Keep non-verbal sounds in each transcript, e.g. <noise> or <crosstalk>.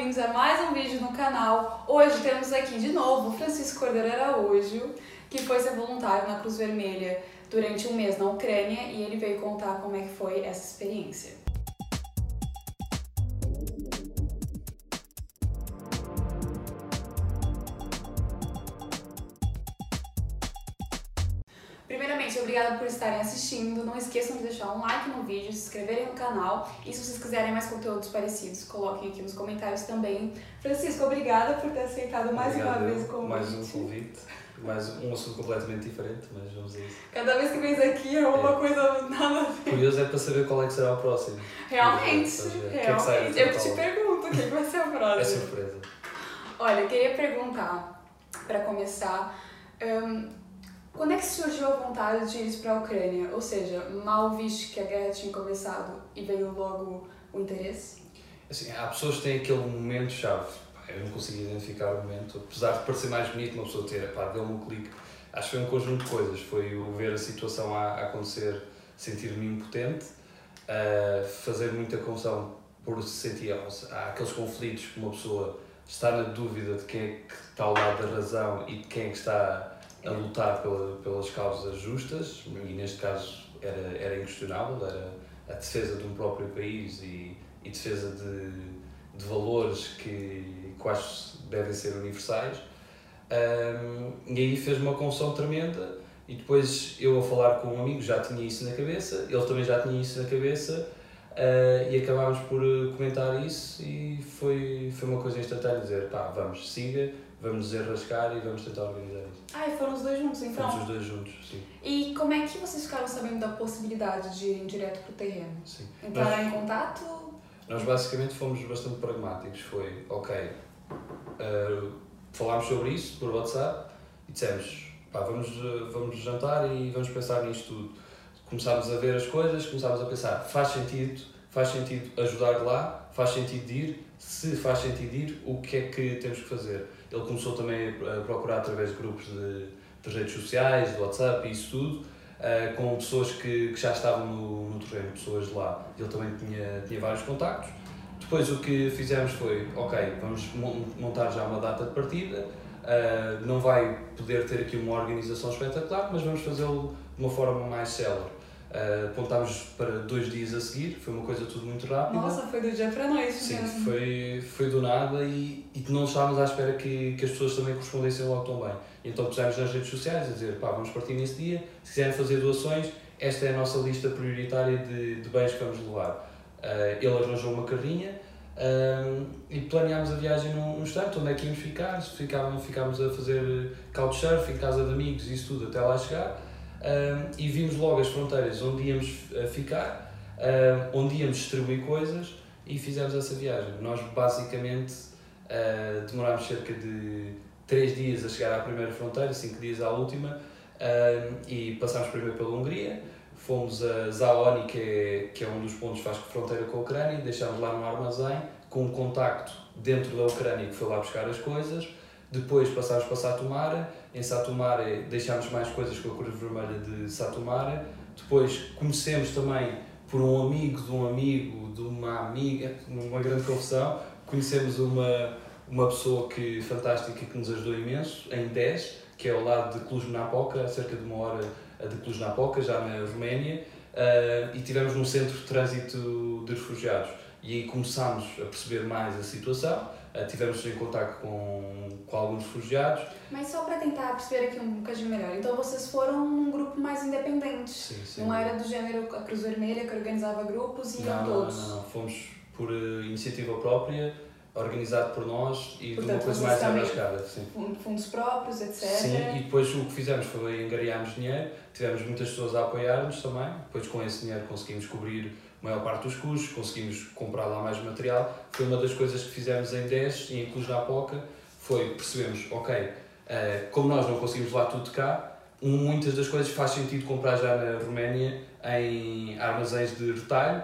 bem-vindos a mais um vídeo no canal. Hoje temos aqui de novo Francisco Cordeiro Araújo, que foi ser voluntário na Cruz Vermelha durante um mês na Ucrânia e ele veio contar como é que foi essa experiência. Obrigada por estarem assistindo. Não esqueçam de deixar um like no vídeo, se inscreverem no canal e se vocês quiserem mais conteúdos parecidos, coloquem aqui nos comentários também. Francisco, obrigada por ter aceitado mais Obrigado, uma vez o convite. Mais um convite, mais um assunto completamente diferente, mas vamos a isso. Cada vez que vens aqui é uma É. coisa nada a ver. Curioso é para saber qual é que será o próximo. Realmente? O que é que sai realmente. Eu que te pergunto, o que que vai ser a É próxima? surpresa. Olha, eu queria perguntar, para começar, hum, quando é que surgiu a vontade de ir para a Ucrânia? Ou seja, mal viste que a guerra tinha começado e veio logo o interesse? Assim, há pessoas que têm aquele momento-chave. Eu não consigo identificar o momento, apesar de parecer mais bonito uma pessoa ter, pá, deu-me um clique. Acho que foi um conjunto de coisas. Foi o ver a situação a, acontecer, sentir-me impotente, fazer muita confusão por se sentir. Há aqueles conflitos que uma pessoa está na dúvida de quem é que está ao lado da razão e de quem é que está a lutar pela, pelas causas justas, e neste caso era, era inquestionável, era a defesa de um próprio país e, e defesa de, de valores que, acho devem ser universais. Um, e aí fez uma confusão tremenda e depois eu a falar com um amigo já tinha isso na cabeça, ele também já tinha isso na cabeça uh, e acabámos por comentar isso e foi, foi uma coisa instantânea dizer pá, vamos, siga, vamos desenrascar e vamos tentar organizar isso. Ai, foram os dois juntos, então? Fomos os dois juntos, sim. E como é que vocês ficaram sabendo da possibilidade de irem direto pro terreno? sim. Entraram em contato? Nós basicamente fomos bastante pragmáticos. Foi, ok, uh, falámos sobre isso por WhatsApp e dissemos, pá, vamos, vamos jantar e vamos pensar nisto tudo. Começámos a ver as coisas, começámos a pensar, faz sentido, faz sentido ajudar lá, faz sentido ir, se faz sentido ir, o que é que temos que fazer? Ele começou também a procurar através de grupos de, de redes sociais, de WhatsApp e isso tudo, uh, com pessoas que, que já estavam no, no terreno, pessoas de lá. Ele também tinha, tinha vários contactos. Depois o que fizemos foi, ok, vamos mon- montar já uma data de partida, uh, não vai poder ter aqui uma organização espetacular, mas vamos fazê-lo de uma forma mais célere. Uh, apontámos para dois dias a seguir, foi uma coisa tudo muito rápida. Nossa, foi do dia pra noite Sim, mesmo. foi, foi do nada e, e não estávamos à espera que, que as pessoas também correspondessem logo tão bem. Então pusemos nas redes sociais a dizer, pá, vamos partir nesse dia, se quiserem fazer doações, esta é a nossa lista prioritária de, de bens que vamos levar. Uh, ele arranjou uma carrinha um, e planeámos a viagem num, num instante, onde é que íamos ficar, se ficávamos, ficámos a fazer couchsurfing, casa de amigos, isso tudo até lá chegar. E vimos logo as fronteiras onde íamos uh, ficar, onde íamos distribuir coisas e fizemos essa viagem. Nós basicamente uh, demorámos cerca de 3 dias a chegar à primeira fronteira, 5 dias à última, e passámos primeiro pela Hungria, fomos a Zaoni, que é, que é um dos pontos que faz fronteira com a Ucrânia, deixámos lá no armazém, com um contacto dentro da Ucrânia que foi lá buscar as coisas, depois passámos para Satumare, em Satumare deixámos mais coisas com a Cruz Vermelha de Satumare, depois conhecemos também por um amigo de um amigo, de uma amiga, uma grande confusão, conhecemos uma, uma pessoa que, fantástica que nos ajudou imenso, em 10, que é ao lado de Cluj-Napoca, a cerca de uma hora de Cluj-Napoca, já na Roménia, uh, e tivemos num centro de trânsito de refugiados. E aí começámos a perceber mais a situação, tivemos em contato com, com alguns refugiados. Mas só para tentar perceber aqui um bocadinho melhor, então vocês foram num grupo mais independente. Sim, sim. Não era do gênero a Cruz Vermelha que organizava grupos e iam não, todos. Não, não, fomos por uh, iniciativa própria, organizado por nós e Portanto, de uma coisa mais arriscada. Fundos próprios, etc. Sim, e depois o que fizemos foi angariarmos dinheiro, tivemos muitas pessoas a apoiar-nos também, depois com esse dinheiro conseguimos cobrir a maior parte dos custos, conseguimos comprar lá mais material. Foi uma das coisas que fizemos em 10 e em Cluj Poca, foi percebemos, ok, eh, como nós não conseguimos lá tudo cá, muitas das coisas faz sentido comprar já na Roménia em armazéns de retalho.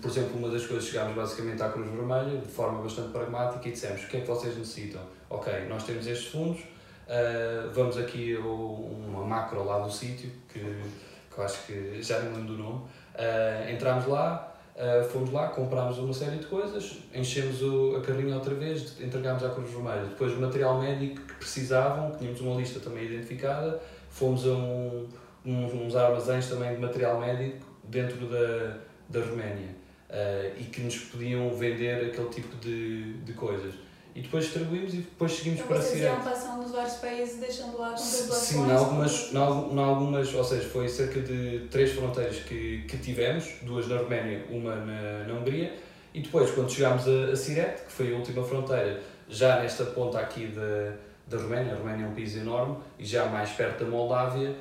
Por exemplo, uma das coisas chegámos basicamente à Cruz Vermelha de forma bastante pragmática e dissemos o que é que vocês necessitam? Ok, nós temos estes fundos, uh, vamos aqui uma macro lá do sítio, que, que eu acho que já não lembro do nome. Uh, entramos lá, Uh, fomos lá, comprámos uma série de coisas, enchemos o, a carrinha outra vez, entregámos à Cruz Vermelha. Depois, o material médico que precisavam, tínhamos uma lista também identificada, fomos a um, uns, armazéns também de material médico dentro da, da Roménia uh, e que nos podiam vender aquele tipo de, de coisas. E depois distribuímos e depois seguimos então, para Sirete. Vocês iam passando nos vários países deixando lá doações? Sim, em algumas, em algumas, ou seja, foi cerca de três fronteiras que, que tivemos, duas na Roménia, uma na, na Hungria, e depois, quando chegámos a, a Sirete, que foi a última fronteira, já nesta ponta aqui da, da Roménia, a Roménia é um país enorme, e já mais perto da Moldávia,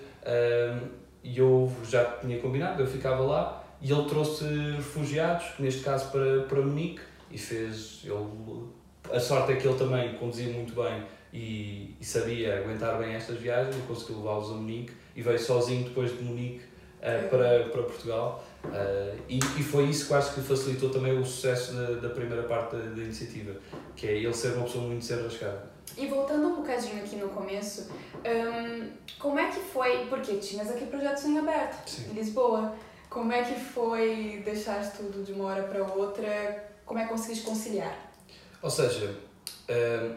e eu já tinha combinado, eu ficava lá e ele trouxe refugiados, neste caso para, para Munique, e fez. Ele, a sorte é que ele também conduzia muito bem e, e sabia aguentar bem estas viagens e conseguiu levá-los a Munique e veio sozinho depois de Munique uh, para, para Portugal. Uh, e, e foi isso acho que facilitou também o sucesso da, da primeira parte da, da iniciativa, que é ele ser uma pessoa muito desenrascada. E voltando um bocadinho aqui no começo, um, como é que foi, porque tinhas aqui projetos em aberto, Sim. em Lisboa, como é que foi deixar tudo de uma hora para outra, como é que conseguiste conciliar? Ou seja, um,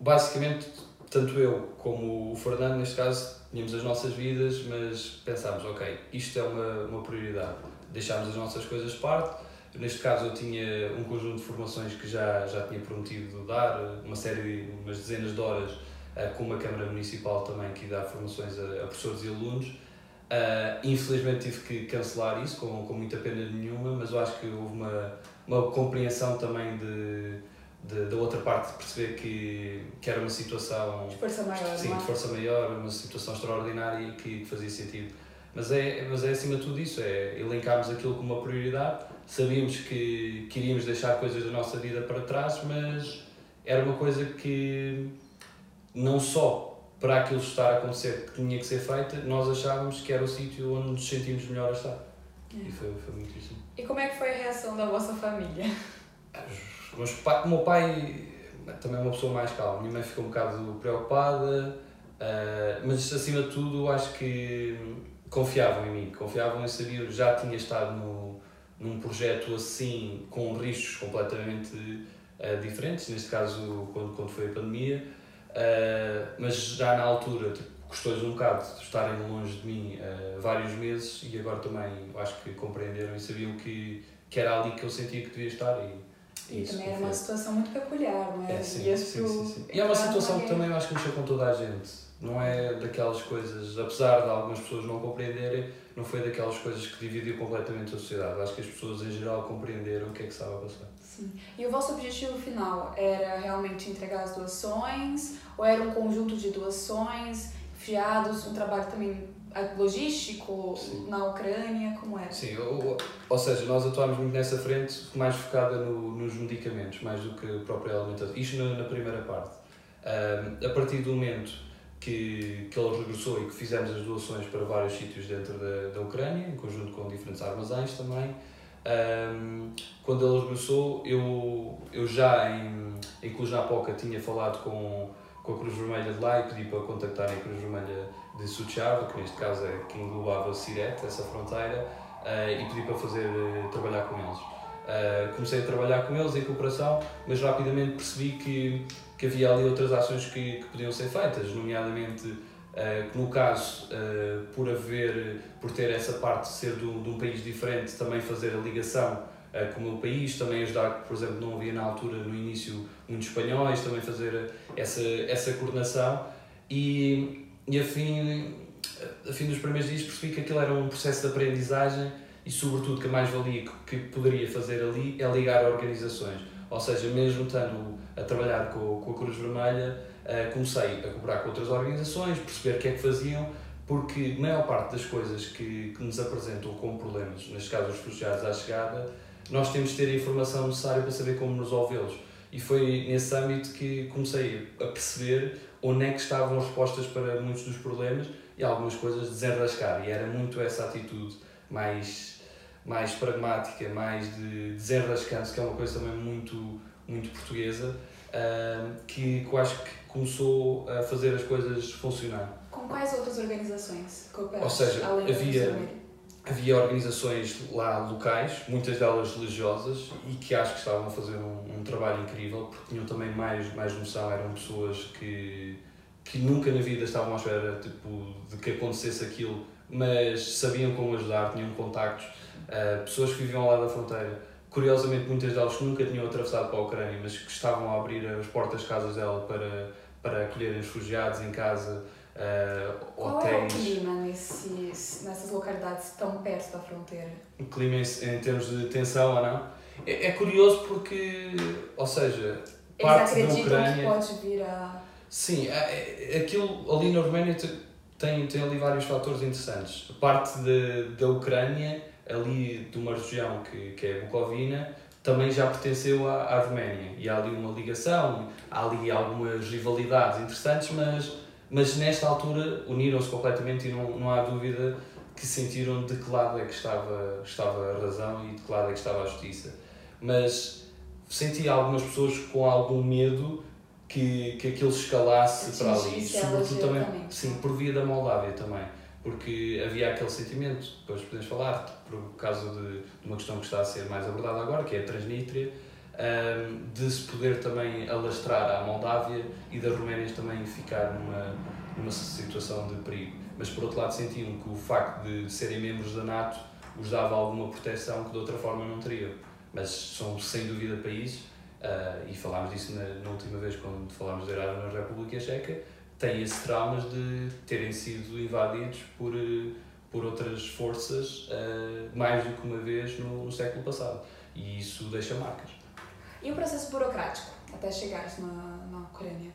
basicamente, tanto eu como o Fernando, neste caso, tínhamos as nossas vidas, mas pensámos, ok, isto é uma, uma prioridade, deixámos as nossas coisas de parte, Neste caso eu tinha um conjunto de formações que já, já tinha prometido dar, uma série, umas dezenas de horas uh, com uma Câmara Municipal também que dá formações a, a professores e alunos. Uh, infelizmente tive que cancelar isso, com, com muita pena nenhuma, mas eu acho que houve uma, uma compreensão também de, de, da outra parte de perceber que, que era uma situação de força maior, sim, de força maior, uma situação extraordinária e que, que fazia sentido. Mas é, mas é acima de tudo isso, é elencarmos aquilo como uma prioridade sabíamos que queríamos deixar coisas da nossa vida para trás, mas era uma coisa que não só para aquilo estar a acontecer que tinha que ser feita, nós achávamos que era o sítio onde nos sentimos melhor a estar. É. E foi, foi muito isso. E como é que foi a reação da vossa família? Mas, o meu pai também é uma pessoa mais calma. Minha mãe ficou um bocado preocupada, uh, mas acima de tudo acho que confiavam em mim, confiavam em saber, já tinha estado no, num projeto assim, com riscos completamente uh, diferentes, neste caso quando, quando foi a pandemia, uh, mas já na altura tipo, custou-lhes um bocado de estarem longe de mim vários meses e agora também acho que compreenderam e sabiam que, que era ali que eu sentia que devia estar e, e também era uma situação muito peculiar, não é? é sim, sim, sim, sim, E é uma situação que também acho que mexeu com toda a gente. Não é daquelas coisas, apesar de algumas pessoas não compreenderem, não foi daquelas coisas que dividiu completamente a sociedade. Acho que as pessoas em geral compreenderam o que é que estava a passar. Sim. E o vosso objetivo final era realmente entregar as doações? Ou era um conjunto de doações, fiados, um trabalho também logístico Sim. na Ucrânia? Como era? Sim, ou, ou seja, nós atuámos muito nessa frente, mais focada no, nos medicamentos, mais do que própria alimentação. Isto na, na primeira parte. Um, a partir do momento que, que ele regressou e que fizemos as doações para vários sítios dentro da, da Ucrânia, em conjunto com diferentes armazéns também. Um, quando ele regressou, eu, eu já em, em Cluj-Napoca tinha falado com, com a Cruz Vermelha de lá e pedi para contactarem a Cruz Vermelha de Suceava, que neste caso é que englobava Sirete, essa fronteira, uh, e pedi para fazer, uh, trabalhar com eles. Uh, comecei a trabalhar com eles em cooperação, mas rapidamente percebi que que havia ali outras ações que, que podiam ser feitas, nomeadamente que no caso, por haver, por ter essa parte de ser de um, de um país diferente, também fazer a ligação com o meu país, também ajudar, por exemplo, não havia na altura, no início, muitos espanhóis, também fazer essa, essa coordenação e, e a, fim, a fim dos primeiros dias percebi que aquilo era um processo de aprendizagem e sobretudo que a mais-valia que, poderia fazer ali é ligar organizações, ou seja, mesmo estando a trabalhar com, com a Cruz Vermelha, uh, comecei a cobrar com outras organizações, perceber o que é que faziam, porque a maior parte das coisas que, que nos apresentam como problemas, neste caso os refugiados à chegada, nós temos de ter a informação necessária para saber como resolvê-los. E foi nesse âmbito que comecei a perceber onde é que estavam as respostas para muitos dos problemas e algumas coisas desenrascar. E era muito essa atitude mais, mais pragmática, mais de desenrascante, que é uma coisa também muito muito portuguesa, que, que eu acho que começou a fazer as coisas funcionar. Com quais outras organizações Ou seja, havia, havia organizações lá locais, muitas delas religiosas, e que acho que estavam a fazer um, um trabalho incrível, porque tinham também mais, mais noção, eram pessoas que, que nunca na vida estavam à espera tipo, de que acontecesse aquilo, mas sabiam como ajudar, tinham contactos, uh, pessoas que viviam lá da fronteira. Curiosamente, muitas delas nunca tinham atravessado para a Ucrânia, mas que estavam a abrir as portas das casas dela para, para acolherem os refugiados em casa, uh, Qual é o clima nesses, nessas localidades tão perto da fronteira? O clima em, em termos de tensão ou não? É, é curioso porque, ou seja, Eles parte da Ucrânia. que pode vir a. Sim, é- é- aquilo ali na Roménia te- tem, tem ali vários fatores interessantes. A parte de, da Ucrânia, ali de uma região que, que é Bucovina, também já pertenceu à, à Roménia. E há ali uma ligação, há ali algumas rivalidades interessantes, mas, mas nesta altura uniram-se completamente e não, não há dúvida que sentiram de que lado é que estava, estava a razão e de que lado é que estava a justiça. Mas senti algumas pessoas com algum medo que, que aquilo escalasse para ali, sobretudo também, sim, por via da Moldávia também, porque havia aquele sentimento, depois podemos falar, por causa de, de uma questão que está a ser mais abordada agora, que é a Transnistria, ahm, de se poder também alastrar à Moldávia e das Roménias também ficar numa, numa situação de perigo. Mas por outro lado sentiam que o facto de serem membros da NATO os dava alguma proteção que de outra forma não teriam. Mas são sem dúvida países, ah, e falámos disso na, na última vez quando falámos da Erasmus na República Checa, têm esses traumas de terem sido invadidos por, eh, por outras forças ah, mais do que uma vez no, no século passado. E isso deixa marcas. E o processo burocrático até chegares na, na Ucrânia?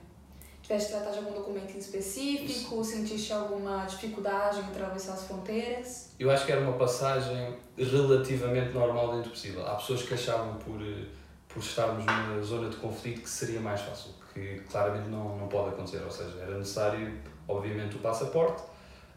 Tiveste que tratar de algum documento em específico? Sentiste alguma dificuldade em atravessar as fronteiras? Eu acho que era uma passagem relativamente normal dentro do possível. Há pessoas que achavam por, por estarmos numa zona de conflito que seria mais fácil, que claramente não, não pode acontecer. Ou seja, era necessário, obviamente, o passaporte,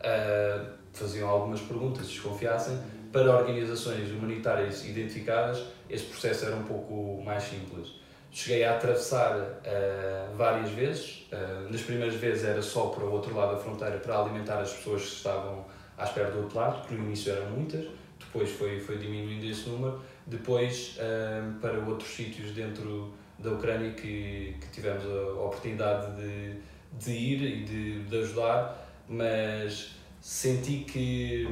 ah, faziam algumas perguntas, se desconfiassem. Para organizações humanitárias identificadas, este processo era um pouco mais simples. Cheguei a atravessar ah, várias vezes. Ah, nas primeiras vezes era só para o outro lado da fronteira para alimentar as pessoas que estavam à espera do outro lado, que no início eram muitas, depois foi, foi diminuindo esse número. Depois ah, para outros sítios dentro da Ucrânia que, que tivemos a oportunidade de, de ir e de, de ajudar, mas senti que,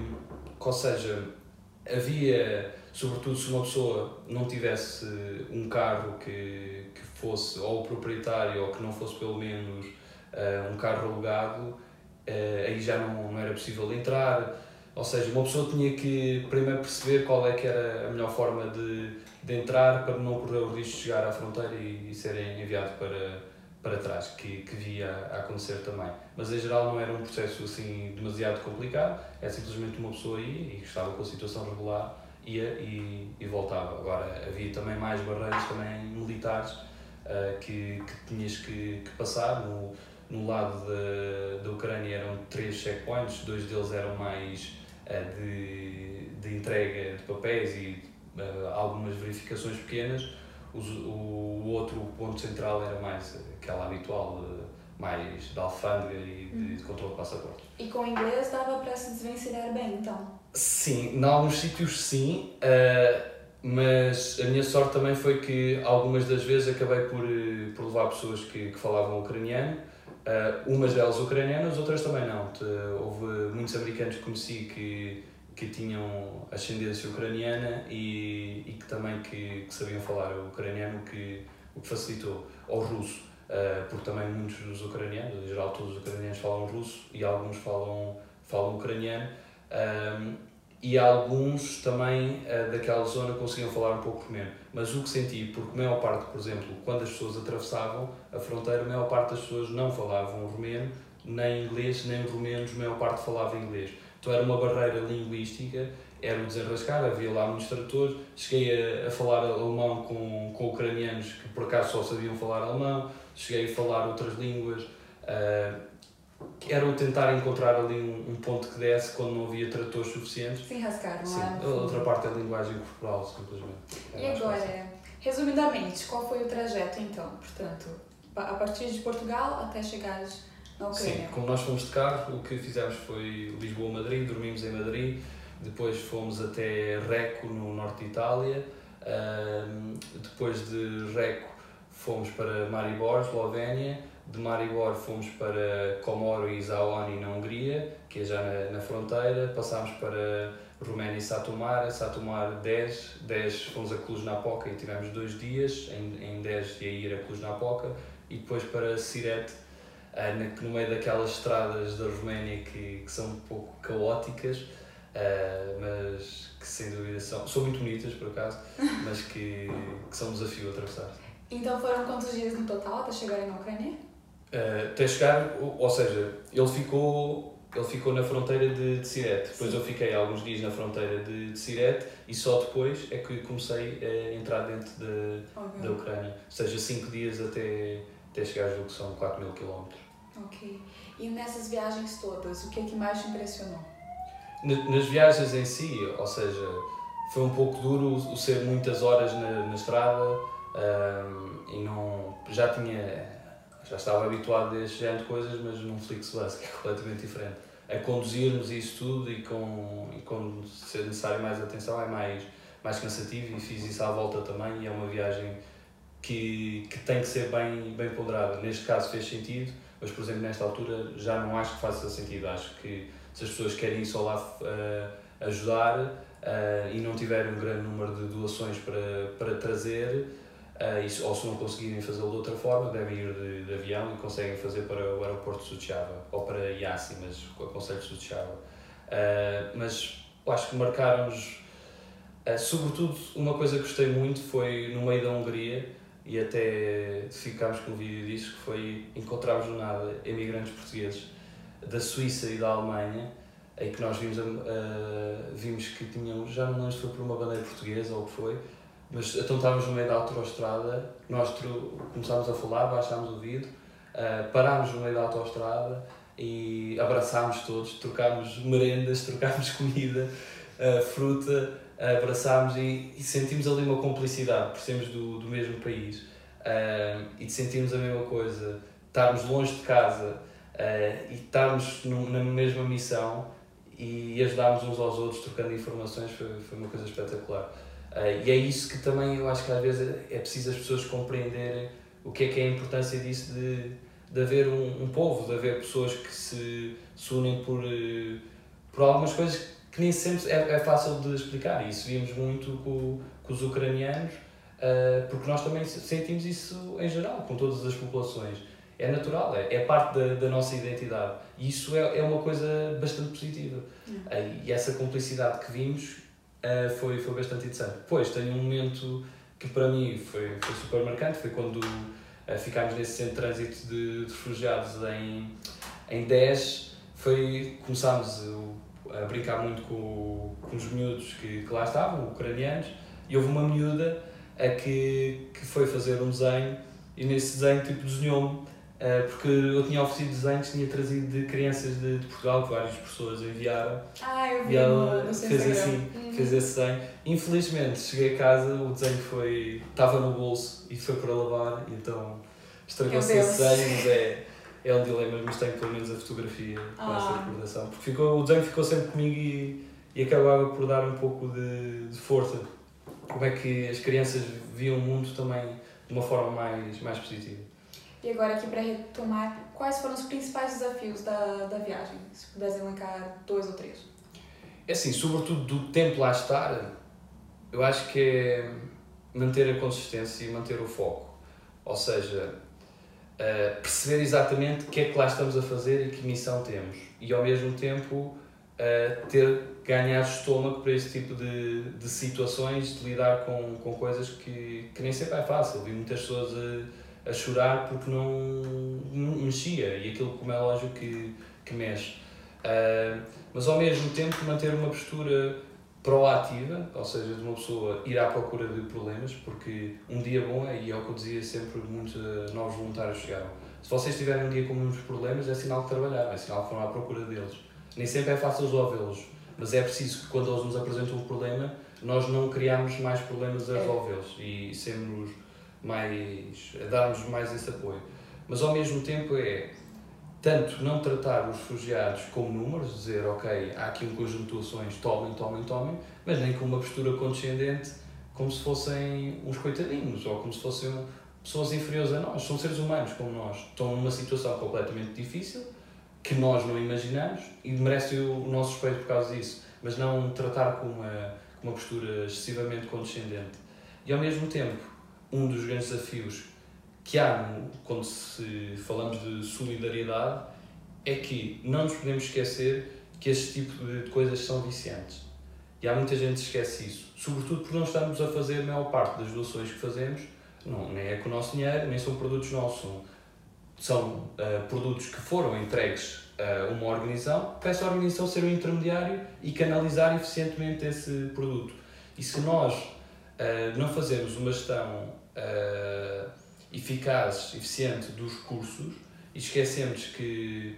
ou seja, havia, sobretudo se uma pessoa não tivesse um carro que, que fosse ou proprietário ou que não fosse pelo menos eh, um carro alugado, eh, aí já não, não era possível entrar. Ou seja, uma pessoa tinha que primeiro perceber qual é que era a melhor forma de, de entrar para não correr o risco de chegar à fronteira e, e serem enviados para, para trás, que, que via a acontecer também. Mas em geral não era um processo assim demasiado complicado, é simplesmente uma pessoa ia e estava com a situação regular, ia e, e voltava. Agora havia também mais barreiras também militares ah, que, que tinhas que, que passar. No, no lado da, da Ucrânia eram três checkpoints, dois deles eram mais ah, de, de entrega de papéis e ah, algumas verificações pequenas. Os- o, o outro ponto central era mais aquela habitual, mais da alfândega e de, de controle de passaporte. E com o inglês dava para se desvencilhar bem, então? Sim, em alguns sítios sim, eh, mas a minha sorte também foi que algumas das vezes acabei por, eh, por levar pessoas que, que falavam ucraniano, eh, umas delas ucranianas, outras também não. Houve muitos americanos que conheci que, que tinham ascendência ucraniana e, e que também que, que sabiam falar ucraniano, o que, o que facilitou, ou russo, eh, porque também muitos dos ucranianos, em geral todos os ucranianos falam russo e alguns falam, falam ucraniano. Um, e alguns também uh, daquela zona conseguiam falar um pouco romeno. Mas o que senti, porque a maior parte, por exemplo, quando as pessoas atravessavam a fronteira, a maior parte das pessoas não falavam romeno, nem inglês, nem romenos, a maior parte falava inglês. Então era uma barreira linguística, era o desenrascar, havia lá muitos tradutores. Cheguei a, a falar alemão com, com ucranianos que por acaso só sabiam falar alemão, cheguei a falar outras línguas. Uh, era o tentar encontrar ali um, um ponto que desse quando não havia tradutores suficientes. Sem rasgar, não Sim, é? outra parte é a linguagem corporal, simplesmente. É E fácil. agora, resumidamente, qual foi o trajeto então? Portanto, a a partir de Portugal até chegares na Sim, como nós fomos de carro, o que fizemos foi Lisboa-Madrid, dormimos em Madrid, depois fomos até Reco, no norte de Itália, uh, depois de Reco fomos para Maribor, Eslovénia, de Maribor fomos para Comoro e Zaoni, na Hungria, que é já na, na fronteira, passámos para Roménia e Satumar, Satumar 10, 10 fomos a Cluj-Napoca e tivemos dois dias, em, em 10 ia ir a Cluj-Napoca, e depois para Sirete, no meio daquelas estradas da Roménia que, que são um pouco caóticas, uh, mas que sem dúvida são, são muito bonitas por acaso, <laughs> mas que, que são um desafio a atravessar. Então foram quantos dias no total até chegarem na Ucrânia? Uh, até chegar, ou seja, ele ficou, ele ficou na fronteira de, de Sirete. Depois Sim. eu fiquei alguns dias na fronteira de, de Sirete e só depois é que comecei a entrar dentro de, okay. da Ucrânia. Ou seja, 5 dias até, até chegar a que são 4 mil quilómetros. Ok. E nessas viagens todas, o que é que mais te impressionou? Nas viagens em si, ou seja, foi um pouco duro o ser muitas horas na, na estrada um, e não já tinha já estava habituado a este género de coisas, mas num Flixbus que é completamente diferente. A conduzirmos isso tudo e com, e com ser necessário mais atenção é mais, mais cansativo e fiz isso à volta também e é uma viagem que, que tem que ser bem, bem ponderada. Neste caso fez sentido, mas por exemplo nesta altura já não acho que faça sentido. Acho que se as pessoas querem ir só lá uh, ajudar uh, e não tiverem um grande número de doações para, para trazer, Uh, isso, ou se não conseguirem fazê-lo de outra forma, devem ir de, de, avião e conseguem fazer para o aeroporto de Suceava ou para Iassi, mas aconselho Suceava. Uh, mas acho que marcaram-nos, sobretudo, uma coisa que gostei muito foi no meio da Hungria e até ficámos com o vídeo disso, que foi encontrarmos no nada imigrantes portugueses da Suíça e da Alemanha em que nós vimos, vimos que tinham, já não lembro se foi por uma bandeira portuguesa ou o que foi, mas então estávamos no meio da autoestrada, nós começámos a falar, baixámos o vidro, uh, parámos no meio da autoestrada e abraçámos todos, trocámos merendas, <laughs> trocámos comida, uh, fruta, abraçámos e, e, sentimos ali uma cumplicidade, por sermos do, do mesmo país uh, e sentimos a mesma coisa, estarmos longe de casa e estarmos no, na mesma missão e ajudarmos uns aos outros trocando informações foi, foi uma coisa espetacular. Uh, e é isso que também eu acho que às vezes é preciso as pessoas compreenderem o que é que é a importância disso de, de haver um, um povo, de haver pessoas que se, se unem por, uh, por algumas coisas que nem sempre é, é fácil de explicar. E isso vimos muito com, com os ucranianos, uh, porque nós também sentimos isso em geral, com todas as populações. É natural, é, é parte da, da nossa identidade. E isso é, é uma coisa bastante positiva. Uhum. e essa cumplicidade que vimos uh, foi, foi bastante interessante. Depois tenho um momento que para mim foi, foi super marcante, foi quando uh, ficámos nesse centro de trânsito de, de refugiados em, em 10, foi, começámos a brincar muito com, com os miúdos que, que lá estavam, ucranianos, e houve uma miúda a que, que foi fazer um desenho e nesse desenho tipo desenhou-me eh, porque eu tinha oferecido desenhos, tinha trazido de crianças de, de Portugal, que várias pessoas enviaram. Ah, eu vi e ela no fez assim, uhum. fez esse desenho. Infelizmente, cheguei a casa, o desenho foi, estava no bolso e foi para lavar, então estragou-se esse desenho, mas é, é um dilema, mas tenho pelo menos a fotografia com ah. essa recordação. Porque ficou, o desenho ficou sempre comigo e, e acabava por dar um pouco de, de força. Como é que as crianças viam o mundo também de uma forma mais, mais positiva. E agora aqui para retomar, quais foram os principais desafios da, da viagem? Se pudesse elencar dois ou três. É assim, sobretudo do tempo lá estar, eu acho que é manter a consistência e manter o foco. Ou seja, uh, perceber exatamente o que é que lá estamos a fazer e que missão temos. E ao mesmo tempo uh, ter ganhar estômago para este tipo de, de situações, de lidar com, com coisas que, que nem sempre é fácil. Vi muitas pessoas a a chorar porque não, não mexia e aquilo como é lógico que, que mexe. Uh, mas ao mesmo tempo manter uma postura proativa, ou seja, de uma pessoa ir à procura de problemas, porque um dia bom é, e é o que eu dizia sempre muitos novos voluntários chegaram. Se vocês tiverem um dia com muitos problemas, é sinal que trabalharam, é sinal que foram à procura deles. Nem sempre é fácil resolvê-los, mas é preciso que quando eles nos apresentam um problema, nós não criamos mais problemas a é. resolvê-los e sermos mais, a darmos mais esse apoio. Mas ao mesmo tempo é tanto não tratar os refugiados como números, dizer, ok, há aqui um conjunto de ações, tomem, tomem, tomem, mas nem com uma postura condescendente, como se fossem uns coitadinhos, ou como se fossem pessoas inferiores a nós. São seres humanos como nós. Estão numa situação completamente difícil, que nós não imaginamos, e merecem o nosso respeito por causa disso, mas não tratar com uma, com uma postura excessivamente condescendente. E ao mesmo tempo, um dos grandes desafios que há quando se falamos de solidariedade é que não nos podemos esquecer que este tipo de coisas são viciantes. E há muita gente que esquece isso, sobretudo porque não estamos a fazer a maior parte das doações que fazemos, não, nem é com o nosso dinheiro, nem são produtos nossos, são, são uh, produtos que foram entregues a uma organização, para essa organização ser o um intermediário e canalizar eficientemente esse produto. E se nós uh, não fazemos uma gestão uh, eficaz, eficiente dos recursos e esquecemos que,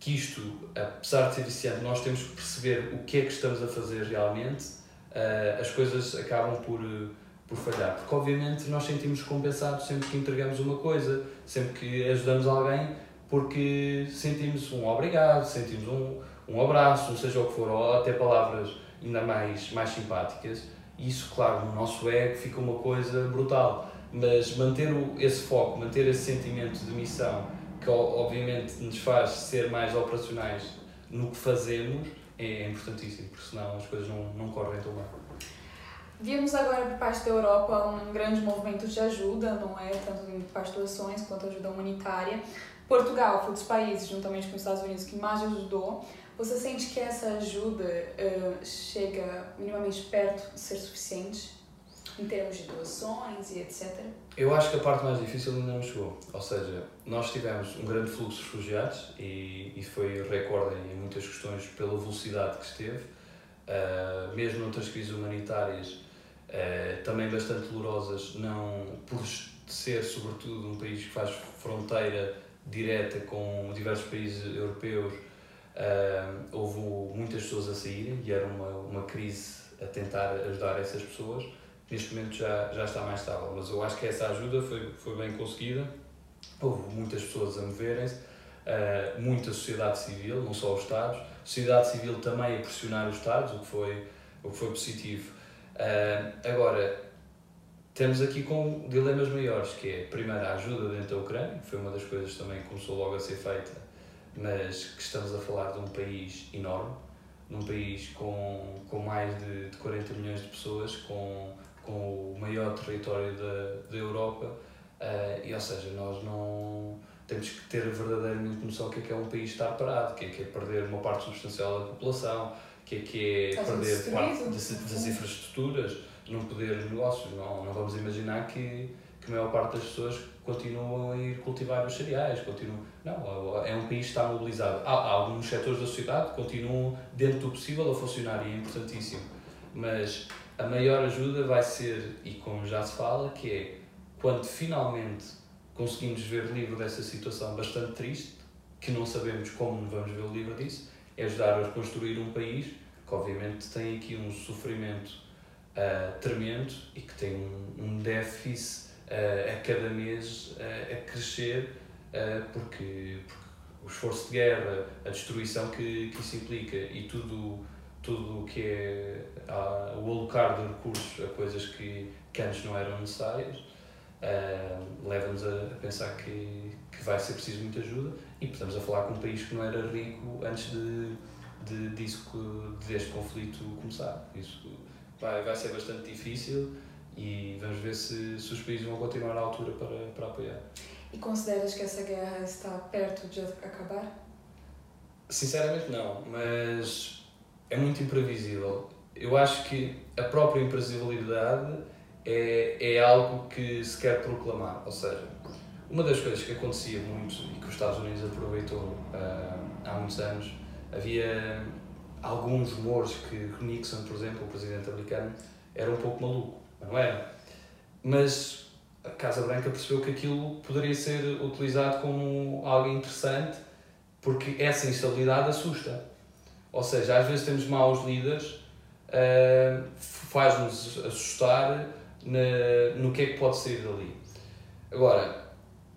que isto, apesar de ser eficiente, nós temos que perceber o que é que estamos a fazer realmente, uh, as coisas acabam por, por falhar. Porque, obviamente, nós sentimos compensados sempre que entregamos uma coisa, sempre que ajudamos alguém, porque sentimos um obrigado, sentimos um, um abraço, seja o que for, ou até palavras ainda mais, mais simpáticas. Isso, claro, no nosso ego fica uma coisa brutal mas manter o, esse foco, manter esse sentimento de missão, que obviamente nos faz ser mais operacionais no que fazemos, é importantíssimo, porque senão as coisas não, não correm tão bem. Vimos agora por parte da Europa um grande movimento de ajuda, não é? Tanto em parte de doações quanto ajuda humanitária. Portugal foi dos países, juntamente com os Estados Unidos, que mais ajudou. Você sente que essa ajuda uh, chega minimamente perto de ser suficiente? Em termos de doações e etc? Eu acho que a parte mais difícil ainda não chegou. Ou seja, nós tivemos um grande fluxo de refugiados e, e foi recorde em muitas questões pela velocidade que esteve. Uh, mesmo noutras crises humanitárias, uh, também bastante dolorosas, não por ser, sobretudo, um país que faz fronteira direta com diversos países europeus, uh, houve muitas pessoas a saírem e era uma, uma crise a tentar ajudar essas pessoas neste momento já, já está mais estável. Mas eu acho que essa ajuda foi, foi bem conseguida. Houve muitas pessoas a moverem-se, uh, muita sociedade civil, não só os Estados, sociedade civil também a pressionar os Estados, o que foi, o que foi positivo. Uh, agora, temos aqui com dilemas maiores, que é, primeiro, a ajuda dentro da Ucrânia, que foi uma das coisas também que começou logo a ser feita, mas que estamos a falar de um país enorme, num país com, com mais de, de 40 milhões de pessoas, com com o maior território da, da Europa, uh, e ou seja, nós não temos que ter verdadeiramente noção que é que é um país estar parado, que é que é perder uma parte substancial da população, que é que é perder parte das, das infraestruturas, não poder negócios. Não, não vamos imaginar que, que a maior parte das pessoas continuam a ir cultivar os cereais, continuam. Não, é um país que está mobilizado. Há, há alguns setores da sociedade que continuam, dentro do possível, a funcionar e é importantíssimo. Mas a maior ajuda vai ser, e como já se fala, que é quando finalmente conseguimos ver livre dessa situação bastante triste, que não sabemos como vamos ver livre disso, é ajudar a reconstruir um país que obviamente tem aqui um sofrimento uh, tremendo e que tem um, um déficit uh, a cada mês uh, a crescer porque, porque o esforço de guerra, a destruição que, que isso implica e tudo tudo o que é uh, o alocar de recursos a coisas que, que antes não eram necessárias uh, leva-nos a, a, pensar que, que vai ser preciso muita ajuda e estamos a falar com um país que não era rico antes de, de, disso, deste conflito começar. Isso vai, vai ser bastante difícil e vamos ver se, se os países vão continuar à altura para, para apoiar. E consideras que essa guerra está perto de acabar? Sinceramente não, mas é muito imprevisível. Eu acho que a própria imprevisibilidade é, é algo que se quer proclamar. Ou seja, uma das coisas que acontecia muito e que os Estados Unidos aproveitou uh, há muitos anos, havia alguns rumores que Nixon, por exemplo, o presidente americano, era um pouco maluco, não era? Mas a Casa Branca percebeu que aquilo poderia ser utilizado como algo interessante porque essa instabilidade assusta. Ou seja, às vezes temos maus líderes, uh, faz-nos assustar na, no que é que pode sair dali. Agora,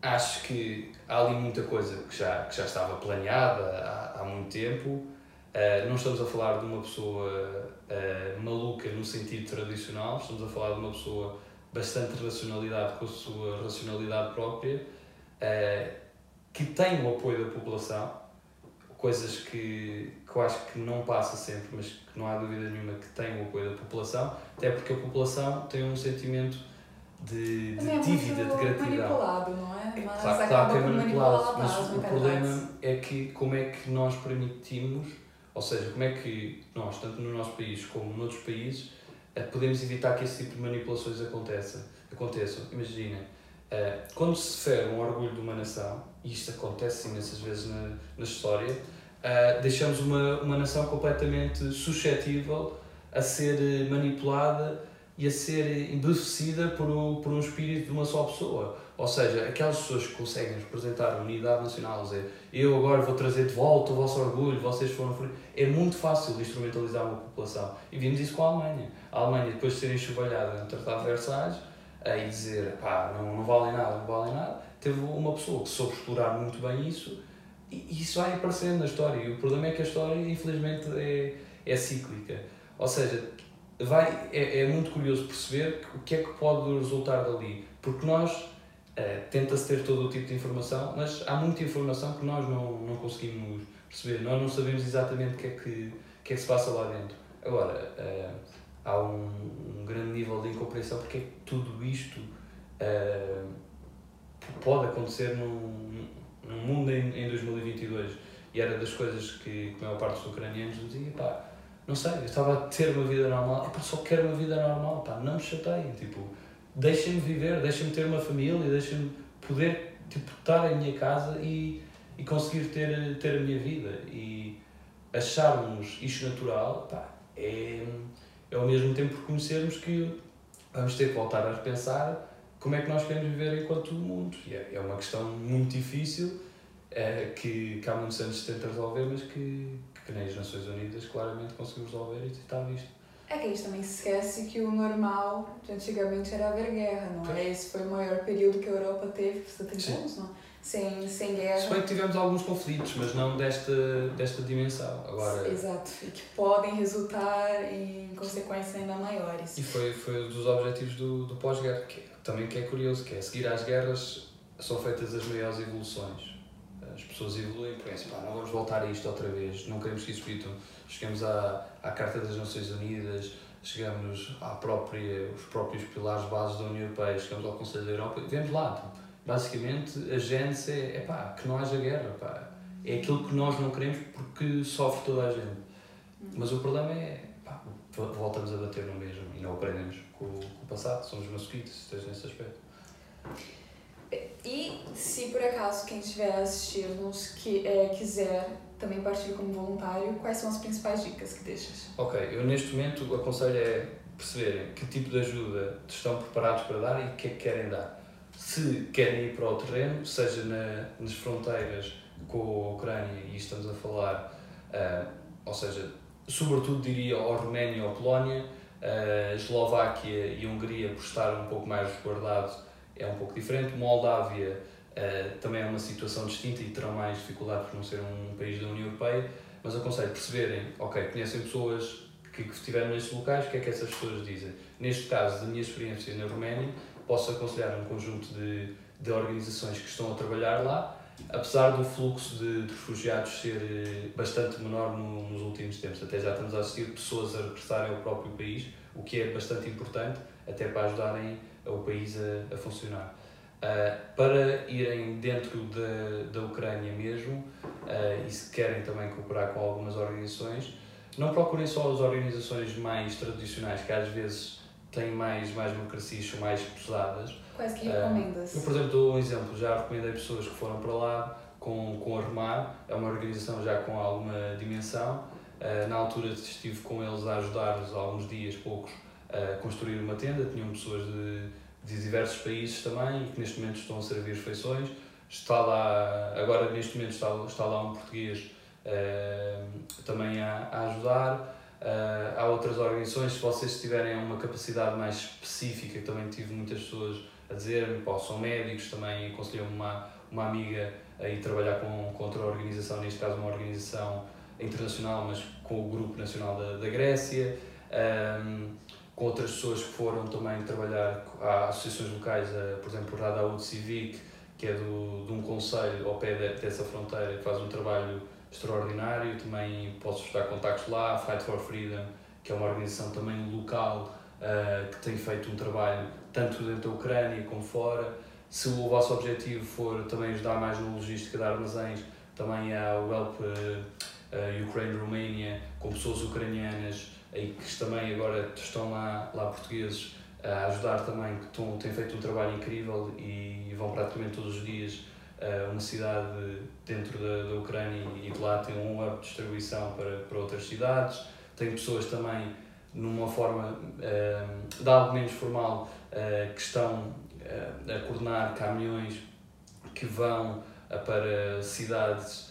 acho que há ali muita coisa que já, que já estava planeada há, há muito tempo. Uh, não estamos a falar de uma pessoa uh, maluca no sentido tradicional, estamos a falar de uma pessoa bastante racionalidade com a sua racionalidade própria, uh, que tem o apoio da população, coisas que, que eu acho que não passa sempre, mas que não há dúvida nenhuma que tem o apoio da população, até porque a população tem um sentimento de, de é dívida, de gratidão. manipulado, não é? Mas claro, claro que é manipulado, mas o problema é que como é que nós permitimos, ou seja, como é que nós, tanto no nosso país como noutros países, eh, podemos evitar que esse tipo de manipulações aconteça, aconteçam. Imagina, quando se fere um orgulho de uma nação, e isto acontece imensas vezes na, na história, eh, deixamos uma, uma nação completamente suscetível a ser manipulada e a ser embevecida por, por um espírito de uma só pessoa. Ou seja, aquelas pessoas que conseguem representar a unidade nacional, dizer eu agora vou trazer de volta o vosso orgulho, vocês foram. É muito fácil instrumentalizar uma população. E vimos isso com a Alemanha. A Alemanha, depois de ser enxovalhada no Tratado de Versalhes, e dizer pá, não, não valem nada, não valem nada, teve uma pessoa que soube explorar muito bem isso e isso vai aparecendo na história. E o problema é que a história, infelizmente, é, é cíclica. Ou seja, vai, é, é muito curioso perceber o que é que pode resultar dali, porque nós uh, tenta-se ter todo o tipo de informação, mas há muita informação que nós não, não conseguimos perceber, nós não sabemos exatamente o que é que, que, é que se passa lá dentro. Agora, uh, há um, um, grande nível de incompreensão porque é que tudo isto uh, pode acontecer num, num mundo em, em 2022 e era das coisas que, a maior parte dos ucranianos dizia, pá, não sei, eu estava a ter uma vida normal, epá, só quero uma vida normal, pá, não me chateiem, tipo, deixem-me viver, deixem-me ter uma família, deixem-me poder, tipo, estar em minha casa e, e conseguir ter, ter a minha vida. E acharmos isto natural, pá, é, é ao mesmo tempo reconhecermos que vamos ter que voltar a repensar como é que nós queremos viver enquanto mundo. E é, é uma questão muito difícil, é, que, que há muitos anos se tenta resolver, mas que, que nem as Nações Unidas claramente conseguiu resolver e está visto. É que a gente também esquece que o normal de antigamente era haver guerra, não é? Esse foi o maior período que a Europa teve, por 70 anos, não? Sem, sem guerra. Bem que tivemos alguns conflitos, mas não desta, desta dimensão. Agora... Exato, e que podem resultar em consequências ainda maiores. E foi, foi um dos objetivos do, do pós-guerra, que também que é curioso, que é seguir às guerras são feitas as maiores evoluções as pessoas evoluem, pensam, pá, não vamos voltar a isto outra vez, não queremos que isso repitam. Chegamos à, à Carta das Nações Unidas, chegamos à própria, os próprios pilares bases da União Europeia, chegamos ao Conselho da Europa, vemos lá. Basicamente, a gente é, é pá, que não haja guerra, pá. É aquilo que nós não queremos porque sofre toda a gente. Mas o problema é, pá, voltamos a bater no mesmo e não aprendemos com, com o passado, somos masoquistas nesse aspecto. E se por acaso quem estiver assistindo-nos que, é, quiser também partir como voluntário, quais são as principais dicas que deixas? Ok, eu neste momento aconselho é perceberem que tipo de ajuda estão preparados para dar e o que é que querem dar. Se querem ir para o terreno, seja na, nas fronteiras com a Ucrânia, e estamos a falar, uh, ou seja, sobretudo diria ou Roménia ou Polónia, uh, Eslováquia e Hungria por estar um pouco mais resguardados é um pouco diferente. Moldávia uh, também é uma situação distinta e terão mais dificuldade por não ser um país da União Europeia, mas aconselho perceberem, ok, conhecem pessoas que, que estiveram nestes locais, o que é que essas pessoas dizem. Neste caso, da minha experiência na Roménia, posso aconselhar um conjunto de, de organizações que estão a trabalhar lá, apesar do fluxo de, de refugiados ser eh, bastante menor no, nos últimos tempos. Até já estamos a assistir pessoas a regressarem ao próprio país, o que é bastante importante, até para ajudarem o país a, a funcionar. Uh, para irem dentro da, da Ucrânia mesmo, uh, e se querem também cooperar com algumas organizações, não procurem só as organizações mais tradicionais, que às vezes têm mais, mais burocracias, são mais pesadas. Quais que recomendas? Uh, eu, por exemplo, dou um exemplo. Já recomendei pessoas que foram para lá com, com a Remar, é uma organização já com alguma dimensão. na altura estive com eles a ajudar-los alguns dias, poucos, a construir uma tenda, tinham pessoas de, de diversos países também que neste momento estão a servir refeições. Está lá, agora neste momento está, está lá um português uh, também a, a ajudar. Uh, há outras organizações, se vocês tiverem uma capacidade mais específica, também tive muitas pessoas a dizer-me, são médicos, também aconselhou-me uma, uma amiga a ir trabalhar com, com outra organização, neste caso uma organização internacional, mas com o Grupo Nacional da, da Grécia, um, com outras pessoas que foram também trabalhar, há associações locais, por exemplo, o Radaúd Civic, que é do, de um conselho ao pé de, dessa fronteira, que faz um trabalho extraordinário, também posso dar contactos lá, Fight for Freedom, que é uma organização também local, uh, que tem feito um trabalho tanto dentro da Ucrânia como fora. Se o vosso objetivo for também ajudar mais na logística de armazéns, também há o Help uh, Ukraine Romania, com pessoas ucranianas aí que também agora estão lá, lá portugueses a ajudar também, que estão, têm feito um trabalho incrível e vão praticamente todos os dias uma cidade dentro da, da Ucrânia e de lá tem um hub de distribuição para, para outras cidades. Tem pessoas também numa forma uh, de algo menos formal uh, que estão uh, a coordenar caminhões que vão para cidades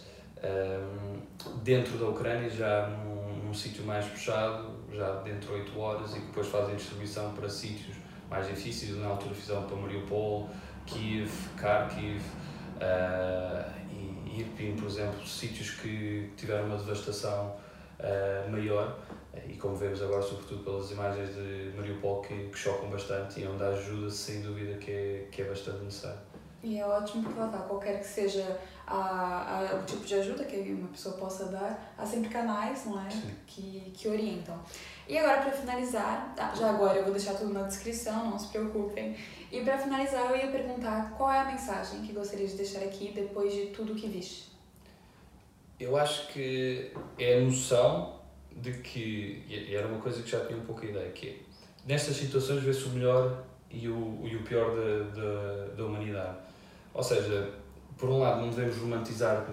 dentro da Ucrânia, já num, num sítio mais fechado, já dentro de 8 horas, e que depois fazem distribuição para sítios mais difíceis. Na altura fizeram para Mariupol, Kiev, Kharkiv e Irpin, por exemplo, sítios que tiveram uma devastação maior e como vemos agora, sobretudo pelas imagens de Mariupol, que, que chocam bastante e onde a ajuda, sem dúvida, que é, que é bastante necessário. E é ótimo porque lá está, qualquer que seja a, a, o tipo de ajuda que uma pessoa possa dar, há sempre canais, não é? Que, que orientam. E agora, para finalizar, tá, já agora eu vou deixar tudo na descrição, não se preocupem. E para finalizar, eu ia perguntar qual é a mensagem que gostaria de deixar aqui depois de tudo que viste? Eu acho que é a noção de que, e era uma coisa que já tinha um pouco a ideia, que é, nestas situações vê-se o melhor e o, e o pior da, da humanidade. Ou seja, por um lado não devemos romantizar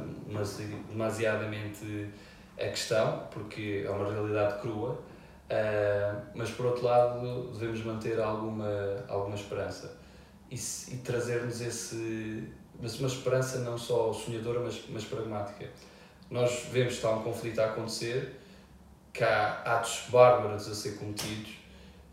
demasiadamente a questão, porque é uma realidade crua, uh, mas por outro lado devemos manter alguma, alguma esperança e, e trazer-nos esse mas uma esperança não só sonhadora, mas, mas pragmática. Nós vemos que está um conflito a acontecer que há atos bárbaros a ser cometidos,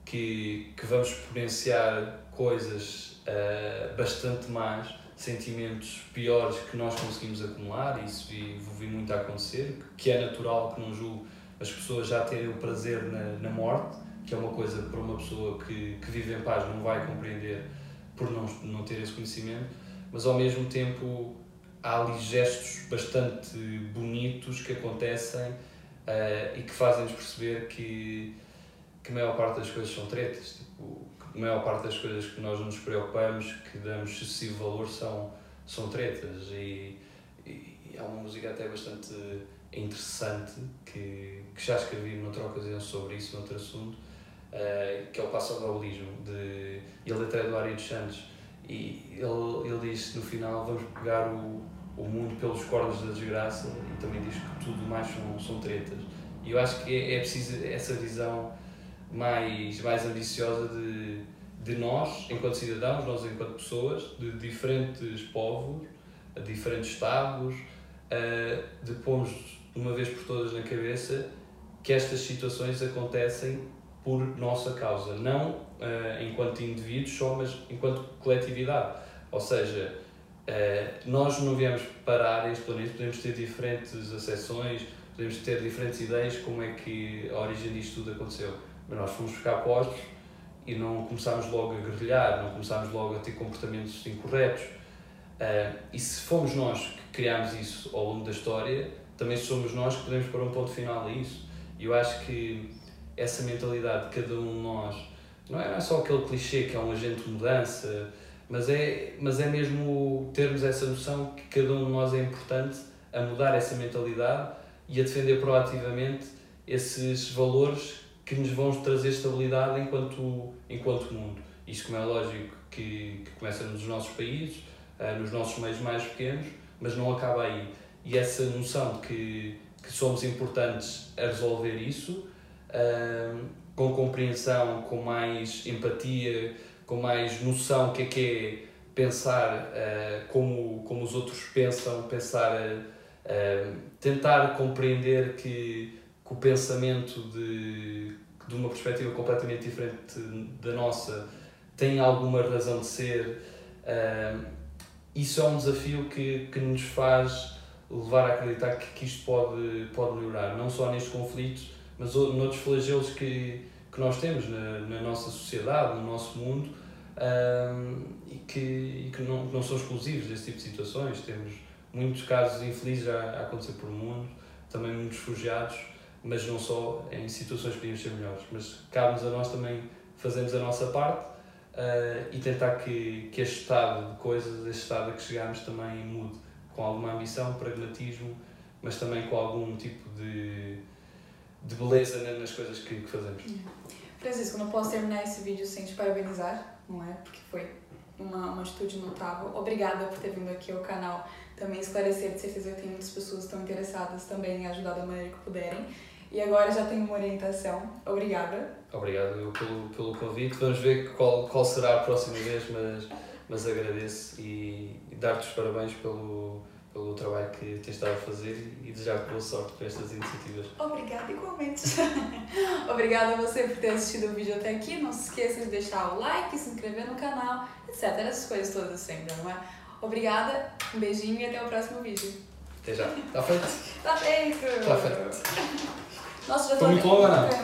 que, que vamos exponenciar coisas uh, bastante más, sentimentos piores que nós conseguimos acumular, e isso vi, vi muito a acontecer, que é natural que não julgo as pessoas já terem o prazer na, na morte, que é uma coisa para uma pessoa que, que vive em paz não vai compreender por não, não ter esse conhecimento, mas ao mesmo tempo há ali gestos bastante bonitos que acontecem uh, e que fazem-nos perceber que, que a maior parte das coisas são tretas. Tipo, a maior parte das coisas que nós nos preocupamos, que damos excessivo valor, são, são tretas. E, e, e há uma música até bastante interessante que, que já escrevi noutra ocasião sobre isso, noutro assunto, uh, que é o Passo ao Baulismo, de, e a letra é do Ari dos Santos. E ele, ele diz no final: vamos pegar o, o mundo pelos cornos da desgraça e também diz que tudo mais são, são tretas. E eu acho que é, é preciso essa visão mais, mais ambiciosa de, de nós, enquanto cidadãos, nós enquanto pessoas, de diferentes povos, diferentes estados, de pormos uma vez por todas na cabeça que estas situações acontecem por nossa causa, não enquanto indivíduos só, mas enquanto coletividade. Ou seja, Uh, nós não viemos parar este planeta, podemos ter diferentes acessões, podemos ter diferentes ideias como é que a origem disto tudo aconteceu. Mas nós fomos buscar postos e não começámos logo a guerrilhar, não começámos logo a ter comportamentos incorretos. Uh, e se fomos nós que criámos isso ao longo da história, também somos nós que podemos pôr um ponto final a isso. E eu acho que essa mentalidade de cada um de nós, não é, é só aquele clichê que é um agente de mudança, mas é, mas é mesmo termos essa noção que cada um de nós é importante a mudar essa mentalidade e a defender proativamente esses valores que nos vão trazer estabilidade enquanto, enquanto mundo. Isto, como é lógico, que, que começa nos nossos países, uh, nos nossos meios mais pequenos, mas não acaba aí. E essa noção que, que somos importantes a resolver isso, com compreensão, com mais empatia, com mais noção do que é que é pensar uh, como, como os outros pensam, pensar, uh, tentar compreender que, que o pensamento de, de uma perspectiva completamente diferente da nossa têm alguma razão de ser. Isso é um desafio que, que nos faz levar a acreditar que, que isto pode, pode melhorar, não só nestes conflitos, mas noutros flagelos que, que nós temos na, na nossa sociedade, no nosso mundo, um, e que, e que não, não são exclusivos desse tipo de situações. Temos muitos casos infelizes a, a acontecer por mundo, também muitos refugiados, mas não só em situações que podíamos ser melhores. Mas cabe-nos a nós também fazermos a nossa parte uh, e tentar que, que este estado de coisas, este estado a que chegamos também mude, com alguma ambição, pragmatismo, mas também com algum tipo de, de beleza nas coisas que, que fazemos. Francisco, não posso terminar esse vídeo sem te parabenizar, não é? Porque foi uma, uma atitude notável. Obrigada por ter vindo aqui ao canal também esclarecer, de certeza que tem muitas pessoas que estão interessadas também em ajudar da maneira que puderem. E agora já tenho uma orientação. Obrigada. Obrigado pelo, pelo convite. Vamos ver qual, qual será a próxima vez, mas, mas agradeço e, e dar-te os parabéns pelo, pelo trabalho que tens estado a fazer e desejar-te boa sorte com estas iniciativas. Obrigada, igualmente. <laughs> Obrigada a você por ter assistido o vídeo até aqui. Não se esqueça de deixar o like, se inscrever no canal, etc. Essas coisas todas sempre, não é? Obrigada, um beijinho e até o próximo vídeo. Até já. Tá feito? tá feito! Tá feito. Nossa, já tô muito longa, não?